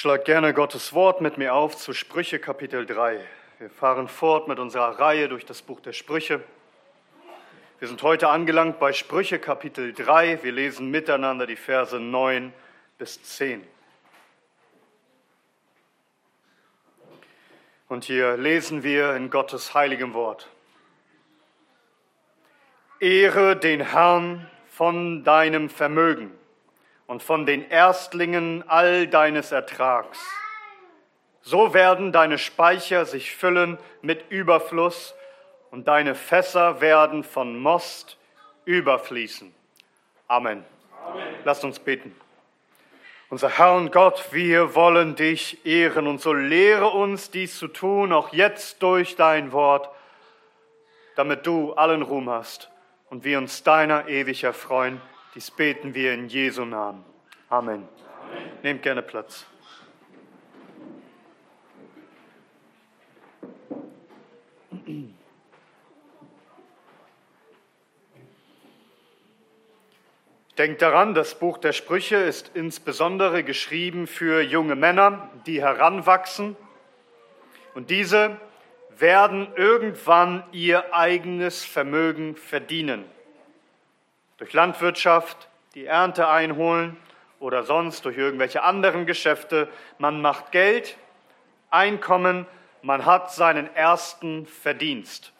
Schlag gerne Gottes Wort mit mir auf zu Sprüche Kapitel 3. Wir fahren fort mit unserer Reihe durch das Buch der Sprüche. Wir sind heute angelangt bei Sprüche Kapitel 3. Wir lesen miteinander die Verse 9 bis 10. Und hier lesen wir in Gottes heiligem Wort. Ehre den Herrn von deinem Vermögen und von den Erstlingen all deines Ertrags. So werden deine Speicher sich füllen mit Überfluss und deine Fässer werden von Most überfließen. Amen. Amen. Lasst uns beten. Unser Herr und Gott, wir wollen dich ehren und so lehre uns dies zu tun, auch jetzt durch dein Wort, damit du allen Ruhm hast und wir uns deiner ewig erfreuen. Dies beten wir in Jesu Namen. Amen. Amen. Nehmt gerne Platz. Denkt daran, das Buch der Sprüche ist insbesondere geschrieben für junge Männer, die heranwachsen. Und diese werden irgendwann ihr eigenes Vermögen verdienen. Durch Landwirtschaft die Ernte einholen oder sonst durch irgendwelche anderen Geschäfte. Man macht Geld, Einkommen, man hat seinen ersten Verdienst.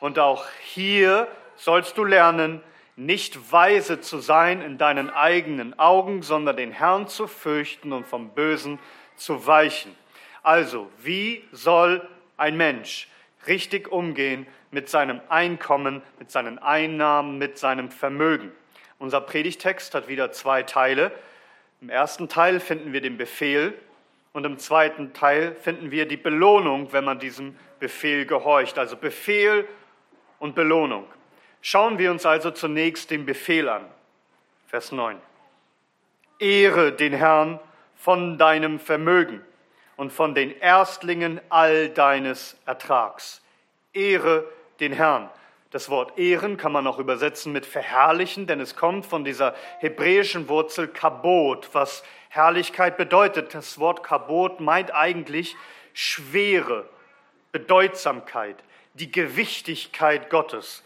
Und auch hier sollst du lernen, nicht weise zu sein in deinen eigenen Augen, sondern den Herrn zu fürchten und vom Bösen zu weichen. Also, wie soll ein Mensch richtig umgehen mit seinem Einkommen, mit seinen Einnahmen, mit seinem Vermögen? Unser Predigtext hat wieder zwei Teile. Im ersten Teil finden wir den Befehl und im zweiten Teil finden wir die Belohnung, wenn man diesem Befehl gehorcht. Also Befehl und Belohnung. Schauen wir uns also zunächst den Befehl an. Vers 9. Ehre den Herrn von deinem Vermögen und von den Erstlingen all deines Ertrags. Ehre den Herrn. Das Wort ehren kann man auch übersetzen mit verherrlichen, denn es kommt von dieser hebräischen Wurzel kabot, was Herrlichkeit bedeutet. Das Wort kabot meint eigentlich Schwere, Bedeutsamkeit, die Gewichtigkeit Gottes.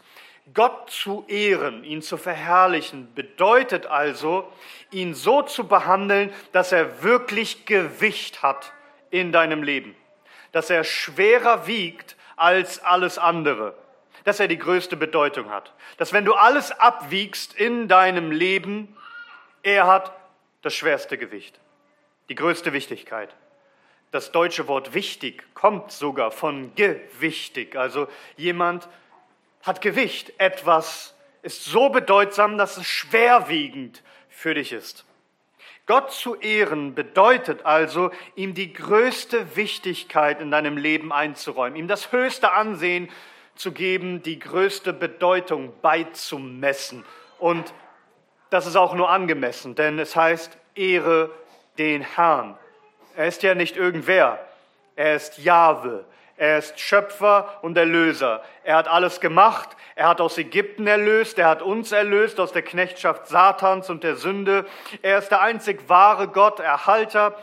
Gott zu ehren, ihn zu verherrlichen, bedeutet also, ihn so zu behandeln, dass er wirklich Gewicht hat in deinem Leben, dass er schwerer wiegt als alles andere, dass er die größte Bedeutung hat, dass wenn du alles abwiegst in deinem Leben, er hat das schwerste Gewicht, die größte Wichtigkeit. Das deutsche Wort wichtig kommt sogar von gewichtig, also jemand, hat Gewicht. Etwas ist so bedeutsam, dass es schwerwiegend für dich ist. Gott zu ehren bedeutet also, ihm die größte Wichtigkeit in deinem Leben einzuräumen, ihm das höchste Ansehen zu geben, die größte Bedeutung beizumessen. Und das ist auch nur angemessen, denn es heißt, ehre den Herrn. Er ist ja nicht irgendwer, er ist Jahwe, er ist Schöpfer und Erlöser. Er hat alles gemacht. Er hat aus Ägypten erlöst. Er hat uns erlöst aus der Knechtschaft Satans und der Sünde. Er ist der einzig wahre Gott, Erhalter,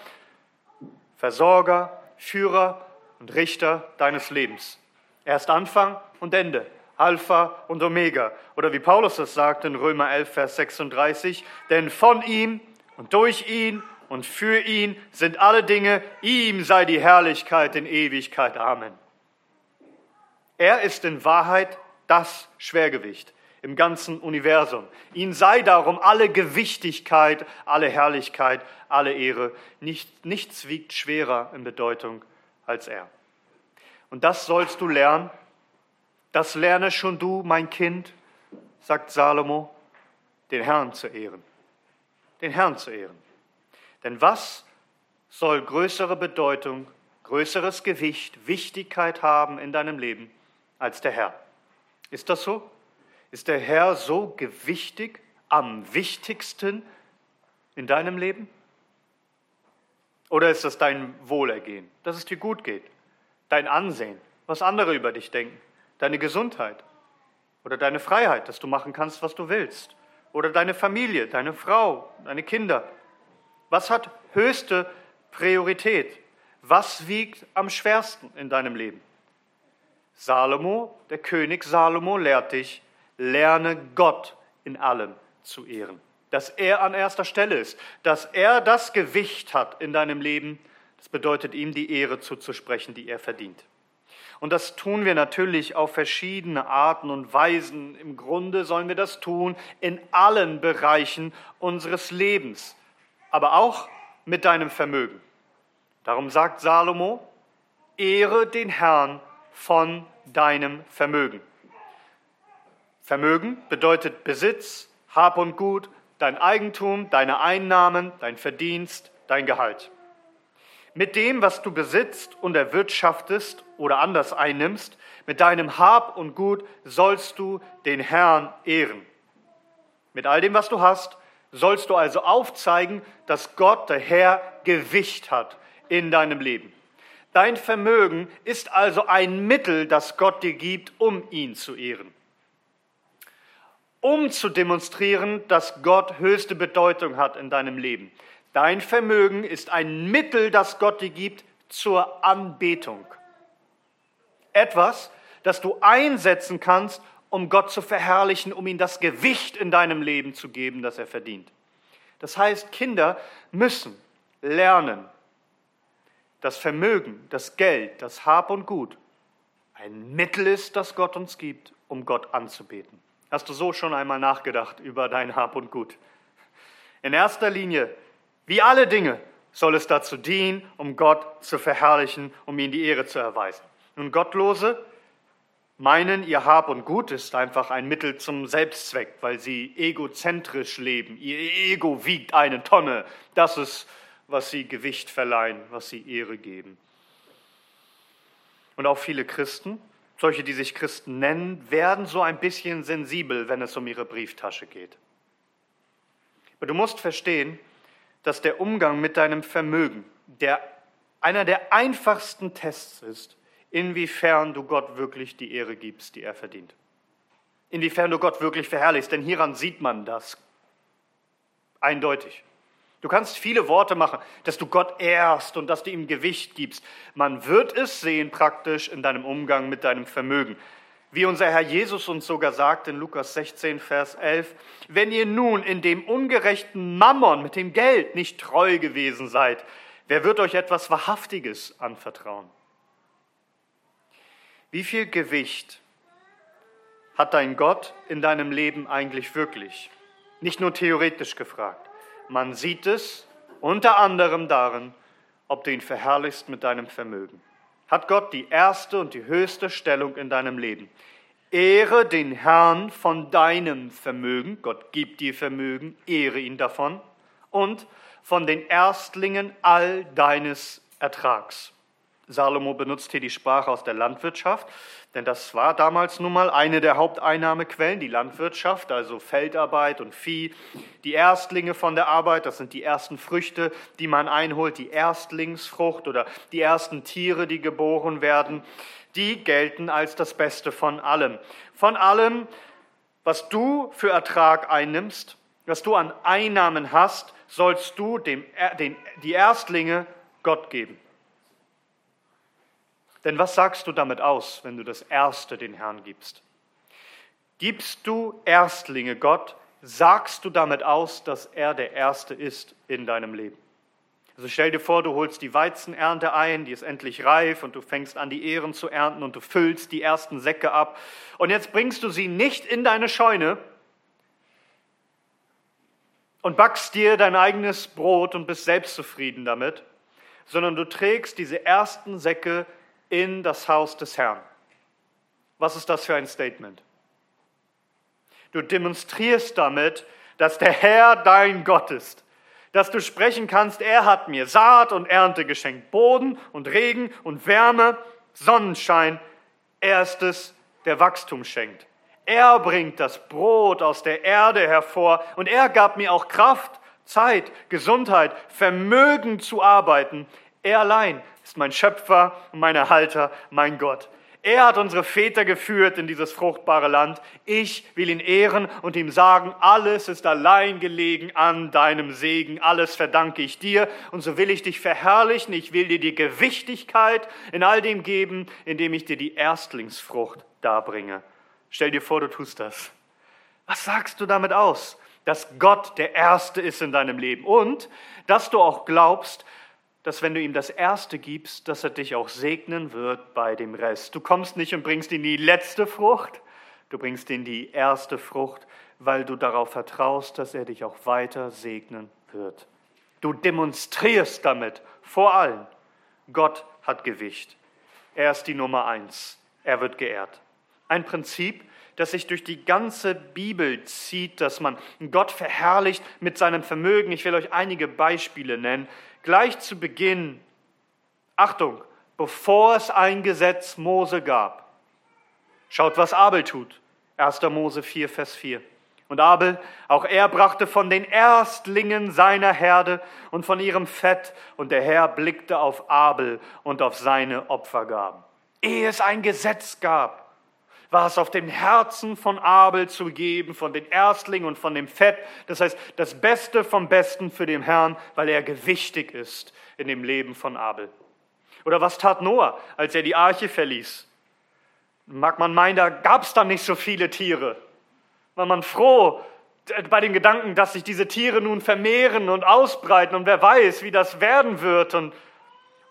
Versorger, Führer und Richter deines Lebens. Er ist Anfang und Ende, Alpha und Omega. Oder wie Paulus das sagt in Römer 11, Vers 36, denn von ihm und durch ihn und für ihn sind alle Dinge, ihm sei die Herrlichkeit in Ewigkeit. Amen. Er ist in Wahrheit das Schwergewicht im ganzen Universum. Ihm sei darum alle Gewichtigkeit, alle Herrlichkeit, alle Ehre. Nicht, nichts wiegt schwerer in Bedeutung als er. Und das sollst du lernen. Das lerne schon du, mein Kind, sagt Salomo, den Herrn zu ehren. Den Herrn zu ehren. Denn was soll größere Bedeutung, größeres Gewicht, Wichtigkeit haben in deinem Leben als der Herr? Ist das so? Ist der Herr so gewichtig, am wichtigsten in deinem Leben? Oder ist das dein Wohlergehen, dass es dir gut geht, dein Ansehen, was andere über dich denken, deine Gesundheit oder deine Freiheit, dass du machen kannst, was du willst, oder deine Familie, deine Frau, deine Kinder? Was hat höchste Priorität? Was wiegt am schwersten in deinem Leben? Salomo, der König Salomo, lehrt dich, lerne Gott in allem zu ehren. Dass er an erster Stelle ist, dass er das Gewicht hat in deinem Leben, das bedeutet ihm die Ehre zuzusprechen, die er verdient. Und das tun wir natürlich auf verschiedene Arten und Weisen. Im Grunde sollen wir das tun in allen Bereichen unseres Lebens, aber auch mit deinem Vermögen. Darum sagt Salomo, ehre den Herrn von deinem Vermögen. Vermögen bedeutet Besitz, Hab und Gut, dein Eigentum, deine Einnahmen, dein Verdienst, dein Gehalt. Mit dem, was du besitzt und erwirtschaftest oder anders einnimmst, mit deinem Hab und Gut sollst du den Herrn ehren. Mit all dem, was du hast, sollst du also aufzeigen, dass Gott, der Herr, Gewicht hat in deinem Leben. Dein Vermögen ist also ein Mittel, das Gott dir gibt, um ihn zu ehren. Um zu demonstrieren, dass Gott höchste Bedeutung hat in deinem Leben. Dein Vermögen ist ein Mittel, das Gott dir gibt zur Anbetung. Etwas, das du einsetzen kannst, um Gott zu verherrlichen, um ihm das Gewicht in deinem Leben zu geben, das er verdient. Das heißt, Kinder müssen lernen, das Vermögen, das Geld, das Hab und Gut ein Mittel ist, das Gott uns gibt, um Gott anzubeten. Hast du so schon einmal nachgedacht über dein Hab und Gut? In erster Linie, wie alle Dinge, soll es dazu dienen, um Gott zu verherrlichen, um ihm die Ehre zu erweisen. Nun, Gottlose meinen, ihr Hab und Gut ist einfach ein Mittel zum Selbstzweck, weil sie egozentrisch leben. Ihr Ego wiegt eine Tonne. Das ist was sie Gewicht verleihen, was sie Ehre geben. Und auch viele Christen, solche, die sich Christen nennen, werden so ein bisschen sensibel, wenn es um ihre Brieftasche geht. Aber du musst verstehen, dass der Umgang mit deinem Vermögen der, einer der einfachsten Tests ist, inwiefern du Gott wirklich die Ehre gibst, die er verdient. Inwiefern du Gott wirklich verherrlichst, denn hieran sieht man das eindeutig. Du kannst viele Worte machen, dass du Gott ehrst und dass du ihm Gewicht gibst. Man wird es sehen praktisch in deinem Umgang mit deinem Vermögen. Wie unser Herr Jesus uns sogar sagt in Lukas 16, Vers 11, wenn ihr nun in dem ungerechten Mammon mit dem Geld nicht treu gewesen seid, wer wird euch etwas Wahrhaftiges anvertrauen? Wie viel Gewicht hat dein Gott in deinem Leben eigentlich wirklich? Nicht nur theoretisch gefragt. Man sieht es unter anderem darin, ob du ihn verherrlichst mit deinem Vermögen. Hat Gott die erste und die höchste Stellung in deinem Leben. Ehre den Herrn von deinem Vermögen, Gott gibt dir Vermögen, ehre ihn davon, und von den Erstlingen all deines Ertrags. Salomo benutzt hier die Sprache aus der Landwirtschaft, denn das war damals nun mal eine der Haupteinnahmequellen, die Landwirtschaft, also Feldarbeit und Vieh. Die Erstlinge von der Arbeit, das sind die ersten Früchte, die man einholt, die Erstlingsfrucht oder die ersten Tiere, die geboren werden, die gelten als das Beste von allem. Von allem, was du für Ertrag einnimmst, was du an Einnahmen hast, sollst du dem, den, die Erstlinge Gott geben. Denn was sagst du damit aus, wenn du das Erste den Herrn gibst? Gibst du Erstlinge Gott, sagst du damit aus, dass er der Erste ist in deinem Leben. Also stell dir vor, du holst die Weizenernte ein, die ist endlich reif und du fängst an, die Ehren zu ernten und du füllst die ersten Säcke ab. Und jetzt bringst du sie nicht in deine Scheune und backst dir dein eigenes Brot und bist selbstzufrieden damit, sondern du trägst diese ersten Säcke in das Haus des Herrn. Was ist das für ein Statement? Du demonstrierst damit, dass der Herr dein Gott ist, dass du sprechen kannst, er hat mir Saat und Ernte geschenkt, Boden und Regen und Wärme, Sonnenschein, er ist es, der Wachstum schenkt. Er bringt das Brot aus der Erde hervor und er gab mir auch Kraft, Zeit, Gesundheit, Vermögen zu arbeiten. Er allein ist mein Schöpfer und mein Erhalter, mein Gott. Er hat unsere Väter geführt in dieses fruchtbare Land. Ich will ihn ehren und ihm sagen, alles ist allein gelegen an deinem Segen. Alles verdanke ich dir. Und so will ich dich verherrlichen. Ich will dir die Gewichtigkeit in all dem geben, indem ich dir die Erstlingsfrucht darbringe. Stell dir vor, du tust das. Was sagst du damit aus? Dass Gott der Erste ist in deinem Leben und dass du auch glaubst, dass wenn du ihm das Erste gibst, dass er dich auch segnen wird bei dem Rest. Du kommst nicht und bringst ihm die letzte Frucht, du bringst ihm die erste Frucht, weil du darauf vertraust, dass er dich auch weiter segnen wird. Du demonstrierst damit vor allen, Gott hat Gewicht. Er ist die Nummer eins. Er wird geehrt. Ein Prinzip, das sich durch die ganze Bibel zieht, dass man Gott verherrlicht mit seinem Vermögen. Ich will euch einige Beispiele nennen. Gleich zu Beginn, Achtung, bevor es ein Gesetz Mose gab. Schaut, was Abel tut. 1. Mose 4, Vers 4. Und Abel, auch er brachte von den Erstlingen seiner Herde und von ihrem Fett, und der Herr blickte auf Abel und auf seine Opfergaben. Ehe es ein Gesetz gab, war es auf dem Herzen von Abel zu geben, von den Erstlingen und von dem Fett. Das heißt, das Beste vom Besten für den Herrn, weil er gewichtig ist in dem Leben von Abel. Oder was tat Noah, als er die Arche verließ? Mag man meinen, da gab es dann nicht so viele Tiere. War man froh bei dem Gedanken, dass sich diese Tiere nun vermehren und ausbreiten und wer weiß, wie das werden wird und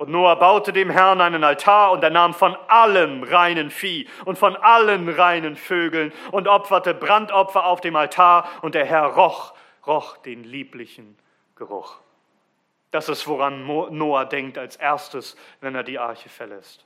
und Noah baute dem Herrn einen Altar und er nahm von allem reinen Vieh und von allen reinen Vögeln und opferte Brandopfer auf dem Altar und der Herr roch, roch den lieblichen Geruch. Das ist, woran Noah denkt als erstes, wenn er die Arche verlässt.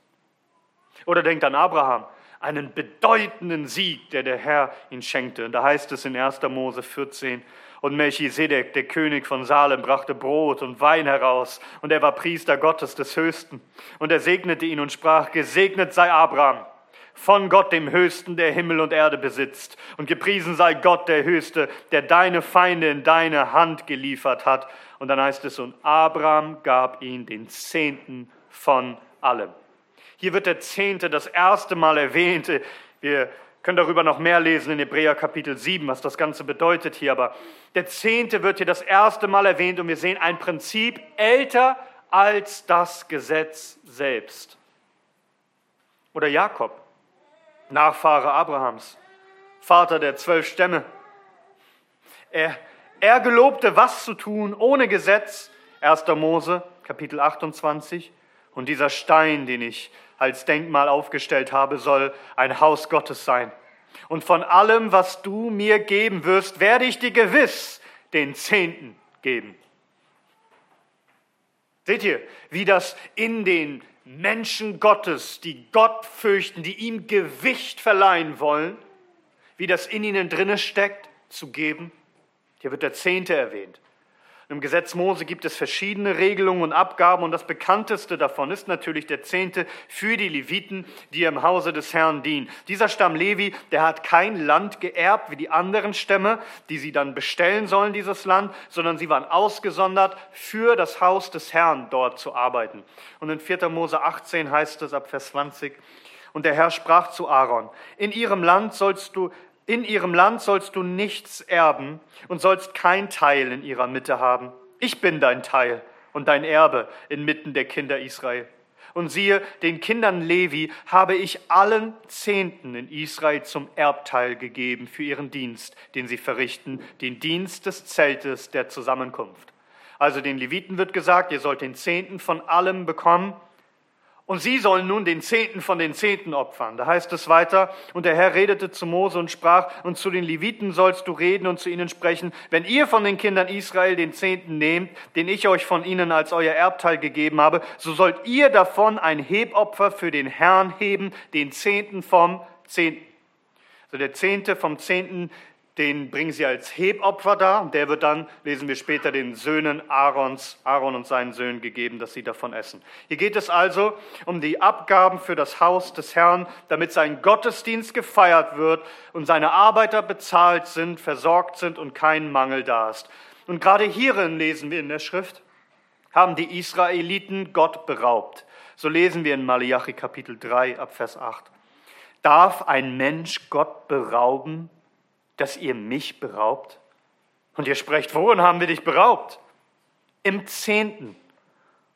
Oder denkt an Abraham, einen bedeutenden Sieg, der der Herr ihn schenkte. Und da heißt es in 1. Mose 14, und Melchisedek, der König von Salem, brachte Brot und Wein heraus, und er war Priester Gottes des Höchsten. Und er segnete ihn und sprach, Gesegnet sei Abraham von Gott dem Höchsten, der Himmel und Erde besitzt. Und gepriesen sei Gott der Höchste, der deine Feinde in deine Hand geliefert hat. Und dann heißt es, und Abraham gab ihn den Zehnten von allem. Hier wird der Zehnte das erste Mal erwähnt. Wir können darüber noch mehr lesen in Hebräer Kapitel 7, was das Ganze bedeutet hier. Aber der Zehnte wird hier das erste Mal erwähnt und wir sehen ein Prinzip älter als das Gesetz selbst. Oder Jakob, Nachfahre Abrahams, Vater der zwölf Stämme. Er, er gelobte, was zu tun ohne Gesetz. 1. Mose, Kapitel 28. Und dieser Stein, den ich als Denkmal aufgestellt habe, soll ein Haus Gottes sein. Und von allem, was du mir geben wirst, werde ich dir gewiss den Zehnten geben. Seht ihr, wie das in den Menschen Gottes, die Gott fürchten, die ihm Gewicht verleihen wollen, wie das in ihnen drinne steckt, zu geben? Hier wird der Zehnte erwähnt. Im Gesetz Mose gibt es verschiedene Regelungen und Abgaben und das bekannteste davon ist natürlich der Zehnte für die Leviten, die im Hause des Herrn dienen. Dieser Stamm Levi, der hat kein Land geerbt wie die anderen Stämme, die sie dann bestellen sollen, dieses Land, sondern sie waren ausgesondert für das Haus des Herrn dort zu arbeiten. Und in 4. Mose 18 heißt es ab Vers 20, und der Herr sprach zu Aaron, in ihrem Land sollst du in ihrem Land sollst du nichts erben und sollst kein Teil in ihrer Mitte haben. Ich bin dein Teil und dein Erbe inmitten der Kinder Israel. Und siehe, den Kindern Levi habe ich allen Zehnten in Israel zum Erbteil gegeben für ihren Dienst, den sie verrichten, den Dienst des Zeltes der Zusammenkunft. Also den Leviten wird gesagt, ihr sollt den Zehnten von allem bekommen und sie sollen nun den Zehnten von den Zehnten opfern. Da heißt es weiter, und der Herr redete zu Mose und sprach, und zu den Leviten sollst du reden und zu ihnen sprechen, wenn ihr von den Kindern Israel den Zehnten nehmt, den ich euch von ihnen als euer Erbteil gegeben habe, so sollt ihr davon ein Hebopfer für den Herrn heben, den Zehnten vom Zehnten. Also der Zehnte vom Zehnten den bringen sie als Hebopfer dar und der wird dann, lesen wir später, den Söhnen Aarons, Aaron und seinen Söhnen gegeben, dass sie davon essen. Hier geht es also um die Abgaben für das Haus des Herrn, damit sein Gottesdienst gefeiert wird und seine Arbeiter bezahlt sind, versorgt sind und kein Mangel da ist. Und gerade hierin lesen wir in der Schrift, haben die Israeliten Gott beraubt. So lesen wir in Malachi Kapitel 3 ab Vers 8. darf ein Mensch Gott berauben, dass ihr mich beraubt? Und ihr sprecht, worin haben wir dich beraubt? Im Zehnten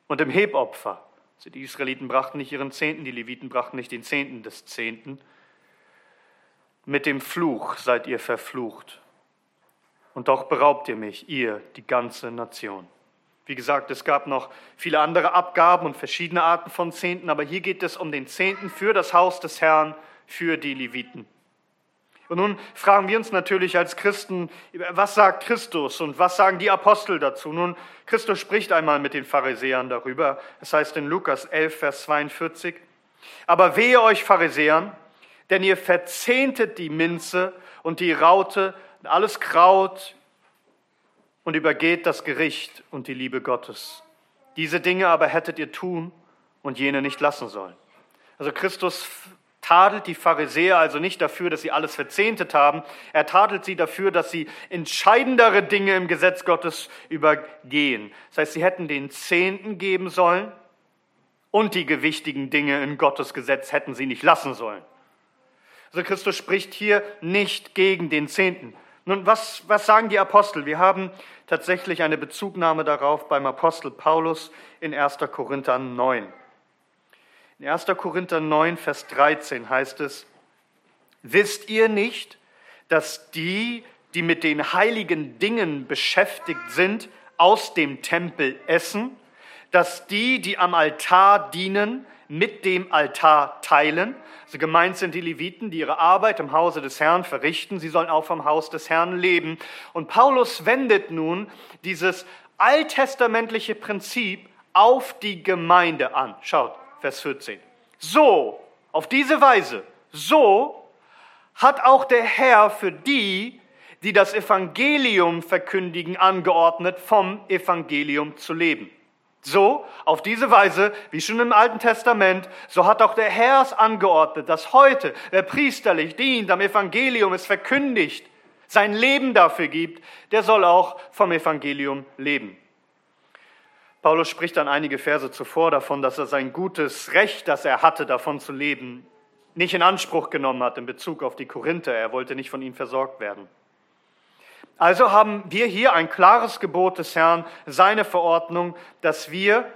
und im Hebopfer. Also die Israeliten brachten nicht ihren Zehnten, die Leviten brachten nicht den Zehnten des Zehnten. Mit dem Fluch seid ihr verflucht. Und doch beraubt ihr mich, ihr, die ganze Nation. Wie gesagt, es gab noch viele andere Abgaben und verschiedene Arten von Zehnten, aber hier geht es um den Zehnten für das Haus des Herrn, für die Leviten. Und nun fragen wir uns natürlich als Christen, was sagt Christus und was sagen die Apostel dazu? Nun, Christus spricht einmal mit den Pharisäern darüber. Es heißt in Lukas 11, Vers 42, aber wehe euch Pharisäern, denn ihr verzehntet die Minze und die Raute, alles Kraut und übergeht das Gericht und die Liebe Gottes. Diese Dinge aber hättet ihr tun und jene nicht lassen sollen. Also Christus tadelt die Pharisäer also nicht dafür, dass sie alles verzehntet haben, er tadelt sie dafür, dass sie entscheidendere Dinge im Gesetz Gottes übergehen. Das heißt, sie hätten den Zehnten geben sollen und die gewichtigen Dinge in Gottes Gesetz hätten sie nicht lassen sollen. Also Christus spricht hier nicht gegen den Zehnten. Nun, was, was sagen die Apostel? Wir haben tatsächlich eine Bezugnahme darauf beim Apostel Paulus in 1. Korinther 9. In 1. Korinther 9, Vers 13 heißt es, wisst ihr nicht, dass die, die mit den heiligen Dingen beschäftigt sind, aus dem Tempel essen, dass die, die am Altar dienen, mit dem Altar teilen. Also gemeint sind die Leviten, die ihre Arbeit im Hause des Herrn verrichten. Sie sollen auch vom Haus des Herrn leben. Und Paulus wendet nun dieses alttestamentliche Prinzip auf die Gemeinde an. Schaut, Vers 14. So, auf diese Weise, so hat auch der Herr für die, die das Evangelium verkündigen, angeordnet, vom Evangelium zu leben. So, auf diese Weise, wie schon im Alten Testament, so hat auch der Herr es angeordnet, dass heute, wer priesterlich dient, am Evangelium es verkündigt, sein Leben dafür gibt, der soll auch vom Evangelium leben. Paulus spricht dann einige Verse zuvor davon, dass er sein gutes Recht, das er hatte, davon zu leben, nicht in Anspruch genommen hat in Bezug auf die Korinther. Er wollte nicht von ihnen versorgt werden. Also haben wir hier ein klares Gebot des Herrn, seine Verordnung, dass wir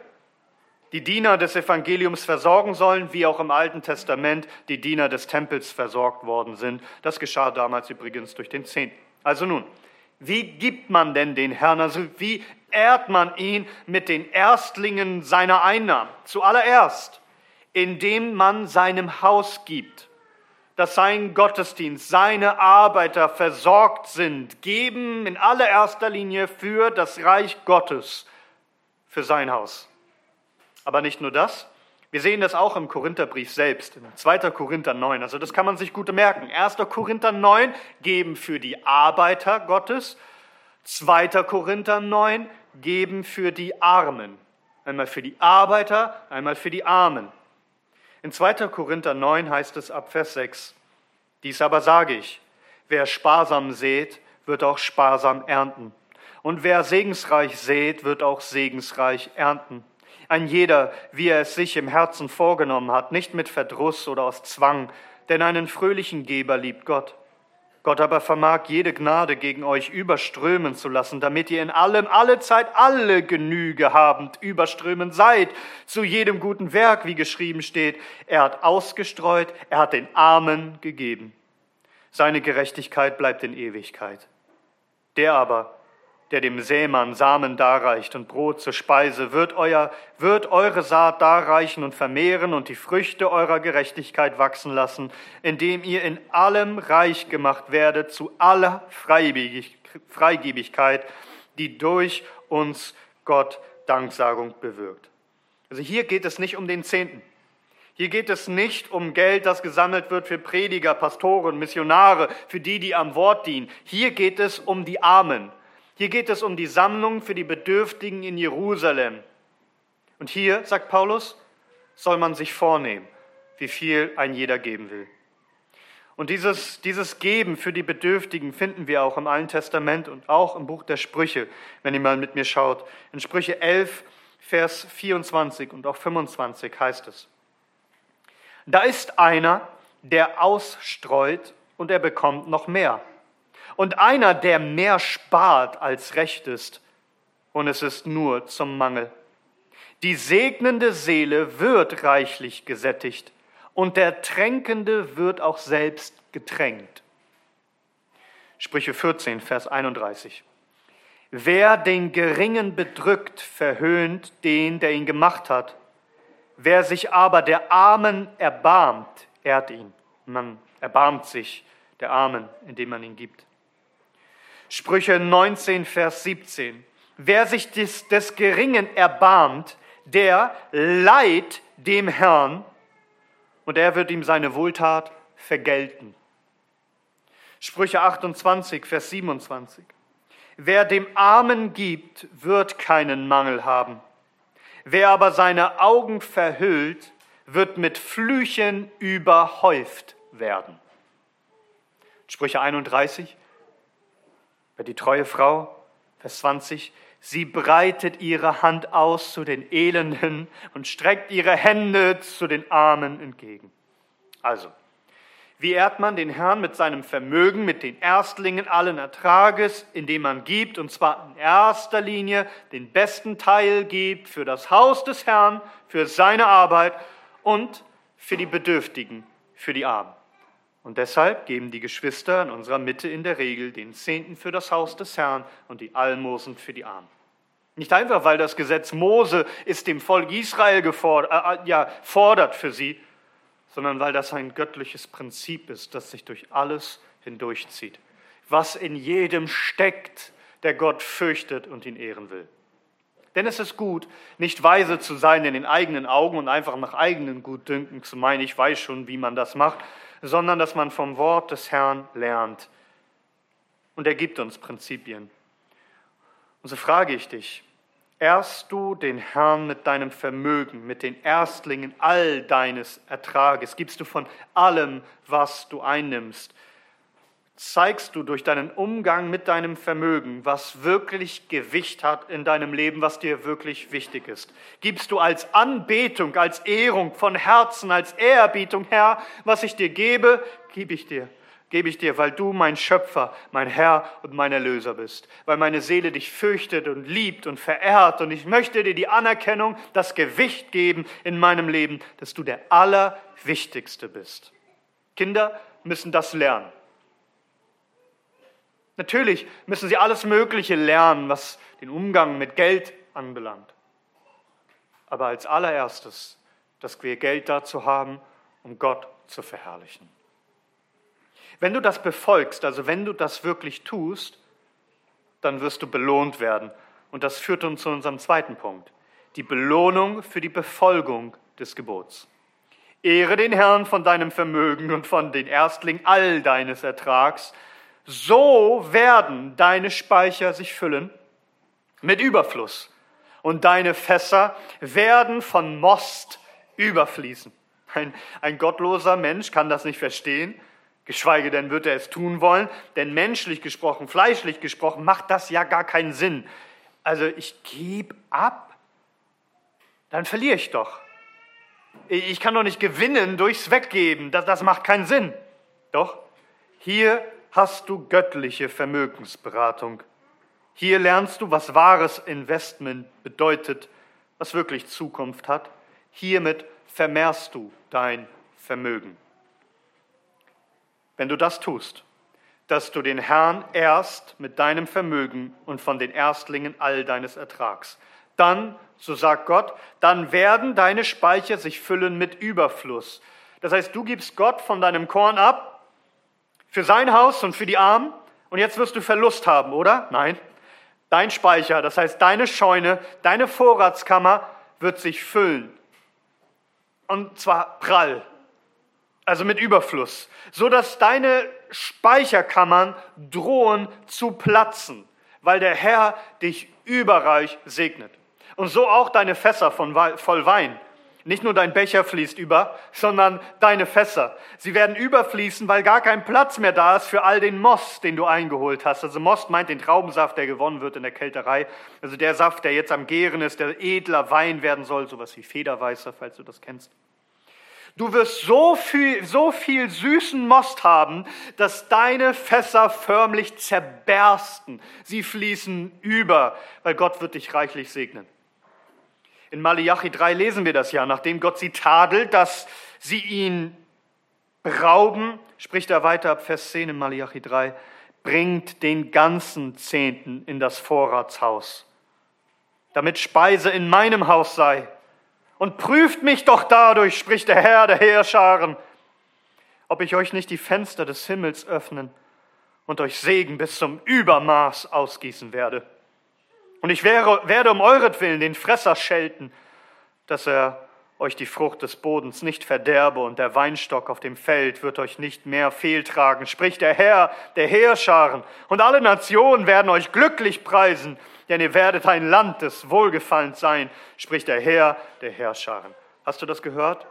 die Diener des Evangeliums versorgen sollen, wie auch im Alten Testament die Diener des Tempels versorgt worden sind. Das geschah damals übrigens durch den Zehnten. Also nun, wie gibt man denn den Herrn? Also wie ehrt man ihn mit den Erstlingen seiner Einnahmen? Zuallererst, indem man seinem Haus gibt dass sein Gottesdienst, seine Arbeiter versorgt sind, geben in allererster Linie für das Reich Gottes, für sein Haus. Aber nicht nur das, wir sehen das auch im Korintherbrief selbst, in 2. Korinther 9. Also das kann man sich gut merken. 1. Korinther 9 geben für die Arbeiter Gottes, 2. Korinther 9 geben für die Armen. Einmal für die Arbeiter, einmal für die Armen. In 2. Korinther 9 heißt es ab Vers 6, dies aber sage ich, wer sparsam sät, wird auch sparsam ernten. Und wer segensreich sät, wird auch segensreich ernten. Ein jeder, wie er es sich im Herzen vorgenommen hat, nicht mit Verdruss oder aus Zwang, denn einen fröhlichen Geber liebt Gott. Gott aber vermag jede Gnade gegen euch überströmen zu lassen, damit ihr in allem, alle Zeit, alle Genüge habend überströmend seid, zu jedem guten Werk, wie geschrieben steht. Er hat ausgestreut, er hat den Armen gegeben. Seine Gerechtigkeit bleibt in Ewigkeit. Der aber, der dem Sämann Samen darreicht und Brot zur Speise, wird, euer, wird eure Saat darreichen und vermehren und die Früchte eurer Gerechtigkeit wachsen lassen, indem ihr in allem reich gemacht werdet zu aller Freigebigkeit, die durch uns Gott Danksagung bewirkt. Also hier geht es nicht um den Zehnten. Hier geht es nicht um Geld, das gesammelt wird für Prediger, Pastoren, Missionare, für die, die am Wort dienen. Hier geht es um die Armen, hier geht es um die Sammlung für die Bedürftigen in Jerusalem. Und hier, sagt Paulus, soll man sich vornehmen, wie viel ein jeder geben will. Und dieses, dieses Geben für die Bedürftigen finden wir auch im Alten Testament und auch im Buch der Sprüche, wenn ihr mal mit mir schaut. In Sprüche 11, Vers 24 und auch 25 heißt es, da ist einer, der ausstreut und er bekommt noch mehr. Und einer, der mehr spart als recht ist, und es ist nur zum Mangel. Die segnende Seele wird reichlich gesättigt, und der Tränkende wird auch selbst getränkt. Sprüche 14, Vers 31. Wer den Geringen bedrückt, verhöhnt den, der ihn gemacht hat. Wer sich aber der Armen erbarmt, ehrt ihn. Man erbarmt sich der Armen, indem man ihn gibt. Sprüche 19, Vers 17. Wer sich des, des Geringen erbarmt, der leiht dem Herrn und er wird ihm seine Wohltat vergelten. Sprüche 28, Vers 27. Wer dem Armen gibt, wird keinen Mangel haben. Wer aber seine Augen verhüllt, wird mit Flüchen überhäuft werden. Sprüche 31, wer die treue Frau, Vers 20, sie breitet ihre Hand aus zu den Elenden und streckt ihre Hände zu den Armen entgegen. Also, wie ehrt man den Herrn mit seinem Vermögen, mit den Erstlingen allen Ertrages, indem man gibt, und zwar in erster Linie den besten Teil gibt für das Haus des Herrn, für seine Arbeit und für die Bedürftigen, für die Armen. Und deshalb geben die Geschwister in unserer Mitte in der Regel den Zehnten für das Haus des Herrn und die Almosen für die Armen. Nicht einfach, weil das Gesetz Mose ist dem Volk Israel gefordert, äh, äh ja, fordert für sie, sondern weil das ein göttliches Prinzip ist, das sich durch alles hindurchzieht. Was in jedem steckt, der Gott fürchtet und ihn ehren will. Denn es ist gut, nicht weise zu sein in den eigenen Augen und einfach nach eigenen Gutdünken zu meinen, ich weiß schon, wie man das macht, sondern dass man vom Wort des Herrn lernt. Und er gibt uns Prinzipien. Und so frage ich dich, Ehrst du den Herrn mit deinem Vermögen, mit den Erstlingen all deines Ertrages? Gibst du von allem, was du einnimmst? Zeigst du durch deinen Umgang mit deinem Vermögen, was wirklich Gewicht hat in deinem Leben, was dir wirklich wichtig ist? Gibst du als Anbetung, als Ehrung von Herzen, als Ehrerbietung, Herr, was ich dir gebe, gebe ich dir gebe ich dir, weil du mein Schöpfer, mein Herr und mein Erlöser bist, weil meine Seele dich fürchtet und liebt und verehrt und ich möchte dir die Anerkennung, das Gewicht geben in meinem Leben, dass du der Allerwichtigste bist. Kinder müssen das lernen. Natürlich müssen sie alles Mögliche lernen, was den Umgang mit Geld anbelangt. Aber als allererstes, dass wir Geld dazu haben, um Gott zu verherrlichen. Wenn du das befolgst, also wenn du das wirklich tust, dann wirst du belohnt werden. Und das führt uns zu unserem zweiten Punkt. Die Belohnung für die Befolgung des Gebots. Ehre den Herrn von deinem Vermögen und von den Erstlingen all deines Ertrags. So werden deine Speicher sich füllen mit Überfluss und deine Fässer werden von Most überfließen. Ein, ein gottloser Mensch kann das nicht verstehen geschweige denn wird er es tun wollen, denn menschlich gesprochen, fleischlich gesprochen, macht das ja gar keinen Sinn. Also ich gebe ab, dann verliere ich doch. Ich kann doch nicht gewinnen durchs Weggeben, das, das macht keinen Sinn. Doch, hier hast du göttliche Vermögensberatung. Hier lernst du, was wahres Investment bedeutet, was wirklich Zukunft hat. Hiermit vermehrst du dein Vermögen wenn du das tust, dass du den Herrn ehrst mit deinem Vermögen und von den Erstlingen all deines Ertrags. Dann, so sagt Gott, dann werden deine Speicher sich füllen mit Überfluss. Das heißt, du gibst Gott von deinem Korn ab für sein Haus und für die Armen und jetzt wirst du Verlust haben, oder? Nein. Dein Speicher, das heißt deine Scheune, deine Vorratskammer wird sich füllen. Und zwar prall also mit Überfluss, so dass deine Speicherkammern drohen zu platzen, weil der Herr dich überreich segnet. Und so auch deine Fässer von, voll Wein. Nicht nur dein Becher fließt über, sondern deine Fässer. Sie werden überfließen, weil gar kein Platz mehr da ist für all den Most, den du eingeholt hast. Also Most meint den Traubensaft, der gewonnen wird in der Kälterei. Also der Saft, der jetzt am Gären ist, der edler Wein werden soll, sowas wie Federweißer, falls du das kennst. Du wirst so viel, so viel süßen Most haben, dass deine Fässer förmlich zerbersten. Sie fließen über, weil Gott wird dich reichlich segnen. In Malachi 3 lesen wir das ja, nachdem Gott sie tadelt, dass sie ihn berauben, spricht er weiter ab Vers 10 in Malachi 3, bringt den ganzen Zehnten in das Vorratshaus, damit Speise in meinem Haus sei. Und prüft mich doch dadurch, spricht der Herr der Heerscharen, ob ich euch nicht die Fenster des Himmels öffnen und euch Segen bis zum Übermaß ausgießen werde. Und ich werde um euretwillen den Fresser schelten, dass er euch die Frucht des Bodens nicht verderbe und der Weinstock auf dem Feld wird euch nicht mehr fehltragen, spricht der Herr der Heerscharen. Und alle Nationen werden euch glücklich preisen, denn ihr werdet ein Land des Wohlgefallens sein, spricht der Herr der Heerscharen. Hast du das gehört?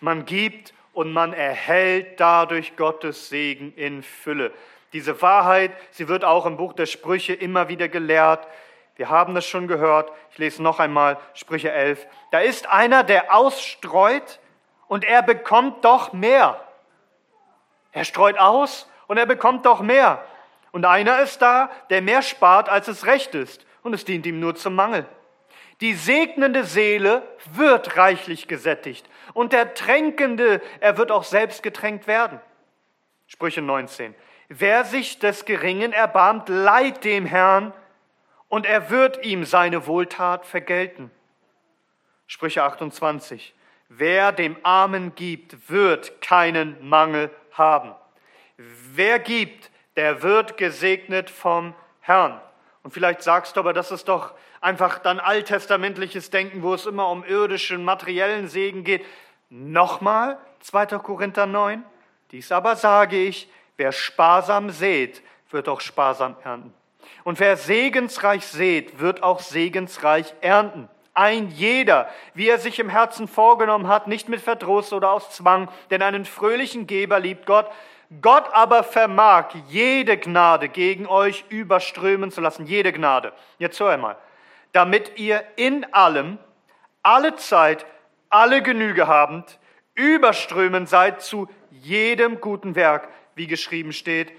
Man gibt und man erhält dadurch Gottes Segen in Fülle. Diese Wahrheit, sie wird auch im Buch der Sprüche immer wieder gelehrt. Wir haben das schon gehört. Ich lese noch einmal Sprüche 11. Da ist einer, der ausstreut und er bekommt doch mehr. Er streut aus und er bekommt doch mehr. Und einer ist da, der mehr spart, als es recht ist. Und es dient ihm nur zum Mangel. Die segnende Seele wird reichlich gesättigt. Und der Tränkende, er wird auch selbst getränkt werden. Sprüche 19. Wer sich des Geringen erbarmt, leiht dem Herrn und er wird ihm seine Wohltat vergelten. Sprüche 28. Wer dem Armen gibt, wird keinen Mangel haben. Wer gibt, der wird gesegnet vom Herrn. Und vielleicht sagst du aber, das ist doch einfach dann alttestamentliches Denken, wo es immer um irdischen, materiellen Segen geht. Nochmal 2. Korinther 9. Dies aber sage ich, wer sparsam sät, wird auch sparsam ernten. Und wer segensreich sät, wird auch segensreich ernten. Ein jeder, wie er sich im Herzen vorgenommen hat, nicht mit Verdruss oder aus Zwang, denn einen fröhlichen Geber liebt Gott. Gott aber vermag jede Gnade gegen euch überströmen zu lassen, jede Gnade. Jetzt hör einmal. Damit ihr in allem, alle Zeit, alle Genüge habend, überströmen seid zu jedem guten Werk, wie geschrieben steht,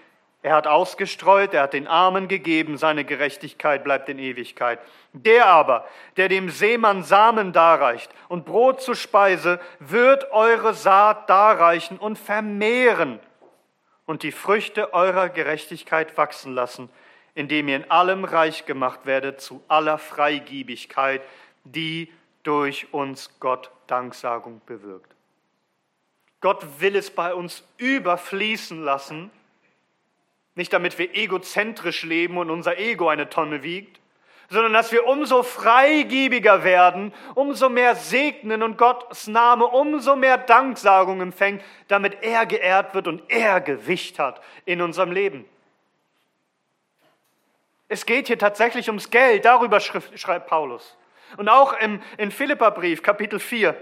er hat ausgestreut, er hat den Armen gegeben, seine Gerechtigkeit bleibt in Ewigkeit. Der aber, der dem Seemann Samen darreicht und Brot zur Speise, wird eure Saat darreichen und vermehren und die Früchte eurer Gerechtigkeit wachsen lassen, indem ihr in allem reich gemacht werdet zu aller Freigiebigkeit, die durch uns Gott Danksagung bewirkt. Gott will es bei uns überfließen lassen, nicht damit wir egozentrisch leben und unser Ego eine Tonne wiegt, sondern dass wir umso freigiebiger werden, umso mehr segnen und Gottes Name umso mehr Danksagung empfängt, damit er geehrt wird und er Gewicht hat in unserem Leben. Es geht hier tatsächlich ums Geld, darüber schreibt Paulus. Und auch im, in Philipperbrief, Kapitel 4,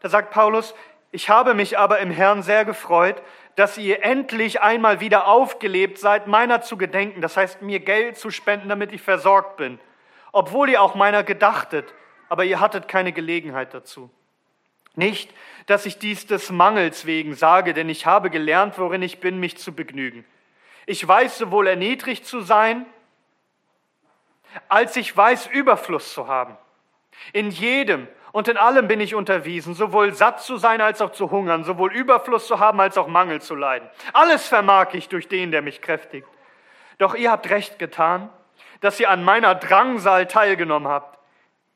da sagt Paulus, ich habe mich aber im Herrn sehr gefreut, dass ihr endlich einmal wieder aufgelebt seid, meiner zu gedenken, das heißt mir Geld zu spenden, damit ich versorgt bin, obwohl ihr auch meiner gedachtet, aber ihr hattet keine Gelegenheit dazu. Nicht, dass ich dies des Mangels wegen sage, denn ich habe gelernt, worin ich bin, mich zu begnügen. Ich weiß sowohl erniedrigt zu sein, als ich weiß, Überfluss zu haben. In jedem und in allem bin ich unterwiesen, sowohl satt zu sein als auch zu hungern, sowohl Überfluss zu haben als auch Mangel zu leiden. Alles vermag ich durch den, der mich kräftigt. Doch ihr habt recht getan, dass ihr an meiner Drangsal teilgenommen habt.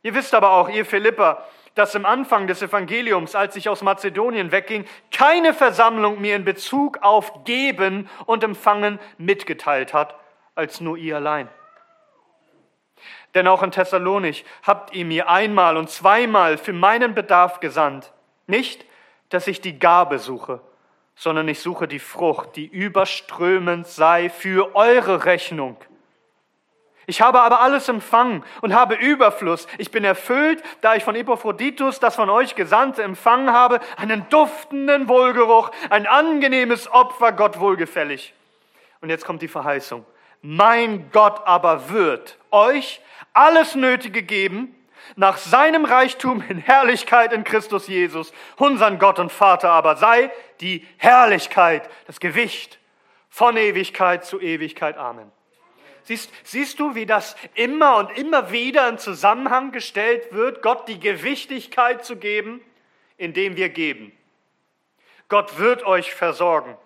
Ihr wisst aber auch, ihr Philipper, dass im Anfang des Evangeliums, als ich aus Mazedonien wegging, keine Versammlung mir in Bezug auf Geben und Empfangen mitgeteilt hat, als nur ihr allein. Denn auch in Thessalonich habt ihr mir einmal und zweimal für meinen Bedarf gesandt. Nicht, dass ich die Gabe suche, sondern ich suche die Frucht, die überströmend sei für eure Rechnung. Ich habe aber alles empfangen und habe Überfluss. Ich bin erfüllt, da ich von Epaphroditus, das von euch Gesandte, empfangen habe, einen duftenden Wohlgeruch, ein angenehmes Opfer, Gott wohlgefällig. Und jetzt kommt die Verheißung. Mein Gott aber wird euch alles Nötige geben, nach seinem Reichtum in Herrlichkeit in Christus Jesus, unseren Gott und Vater aber sei die Herrlichkeit, das Gewicht von Ewigkeit zu Ewigkeit. Amen. Siehst, siehst du, wie das immer und immer wieder in Zusammenhang gestellt wird, Gott die Gewichtigkeit zu geben, indem wir geben. Gott wird euch versorgen.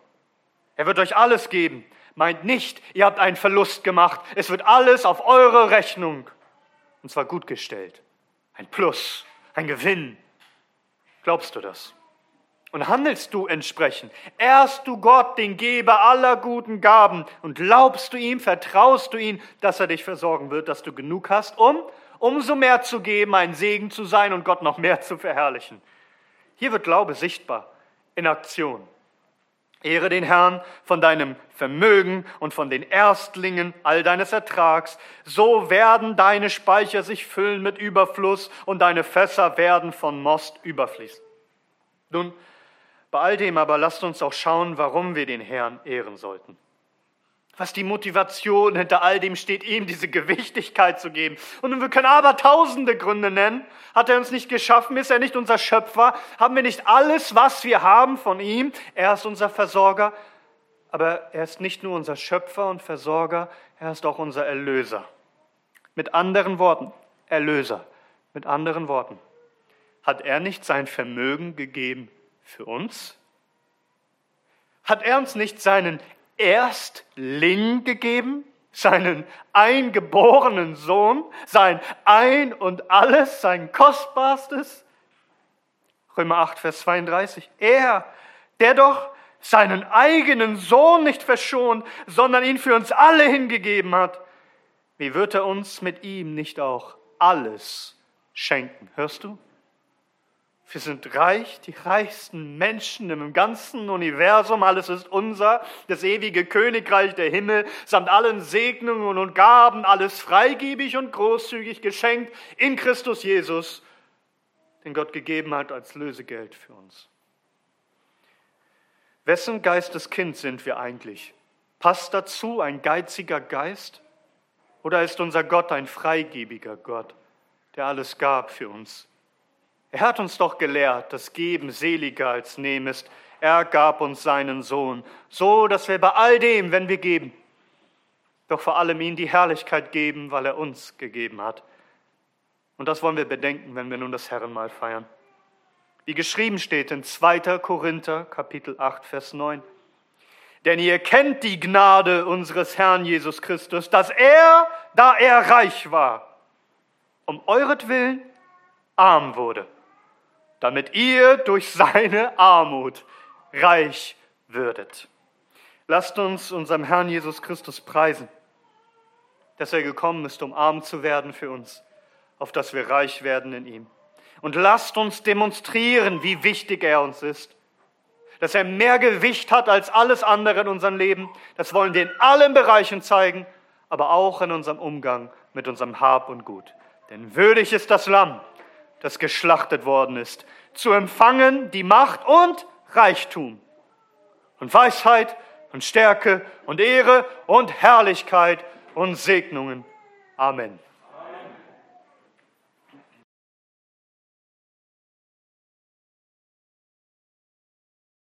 Er wird euch alles geben. Meint nicht, ihr habt einen Verlust gemacht. Es wird alles auf eure Rechnung. Und zwar gut gestellt. Ein Plus, ein Gewinn. Glaubst du das? Und handelst du entsprechend? Ehrst du Gott, den Geber aller guten Gaben, und glaubst du ihm, vertraust du ihm, dass er dich versorgen wird, dass du genug hast, um umso mehr zu geben, ein Segen zu sein und Gott noch mehr zu verherrlichen. Hier wird Glaube sichtbar in Aktion. Ehre den Herrn von deinem Vermögen und von den Erstlingen all deines Ertrags. So werden deine Speicher sich füllen mit Überfluss und deine Fässer werden von Most überfließen. Nun, bei all dem aber lasst uns auch schauen, warum wir den Herrn ehren sollten was die Motivation hinter all dem steht, ihm diese Gewichtigkeit zu geben. Und wir können aber tausende Gründe nennen. Hat er uns nicht geschaffen? Ist er nicht unser Schöpfer? Haben wir nicht alles, was wir haben von ihm? Er ist unser Versorger. Aber er ist nicht nur unser Schöpfer und Versorger, er ist auch unser Erlöser. Mit anderen Worten, Erlöser. Mit anderen Worten, hat er nicht sein Vermögen gegeben für uns? Hat er uns nicht seinen Erstling gegeben, seinen eingeborenen Sohn, sein Ein und alles, sein Kostbarstes. Römer 8, Vers 32. Er, der doch seinen eigenen Sohn nicht verschont, sondern ihn für uns alle hingegeben hat, wie wird er uns mit ihm nicht auch alles schenken? Hörst du? Wir sind reich, die reichsten Menschen im ganzen Universum. Alles ist unser, das ewige Königreich der Himmel, samt allen Segnungen und Gaben, alles freigebig und großzügig geschenkt in Christus Jesus, den Gott gegeben hat als Lösegeld für uns. Wessen Geisteskind sind wir eigentlich? Passt dazu ein geiziger Geist? Oder ist unser Gott ein freigebiger Gott, der alles gab für uns? Er hat uns doch gelehrt, dass Geben seliger als Nehmen ist. Er gab uns seinen Sohn, so dass wir bei all dem, wenn wir geben, doch vor allem ihm die Herrlichkeit geben, weil er uns gegeben hat. Und das wollen wir bedenken, wenn wir nun das Herrenmal feiern. Wie geschrieben steht in 2. Korinther Kapitel 8, Vers 9. Denn ihr kennt die Gnade unseres Herrn Jesus Christus, dass er, da er reich war, um euretwillen arm wurde damit ihr durch seine Armut reich würdet. Lasst uns unserem Herrn Jesus Christus preisen, dass er gekommen ist, um arm zu werden für uns, auf dass wir reich werden in ihm. Und lasst uns demonstrieren, wie wichtig er uns ist, dass er mehr Gewicht hat als alles andere in unserem Leben. Das wollen wir in allen Bereichen zeigen, aber auch in unserem Umgang mit unserem Hab und Gut. Denn würdig ist das Lamm, das geschlachtet worden ist, zu empfangen die Macht und Reichtum und Weisheit und Stärke und Ehre und Herrlichkeit und Segnungen. Amen.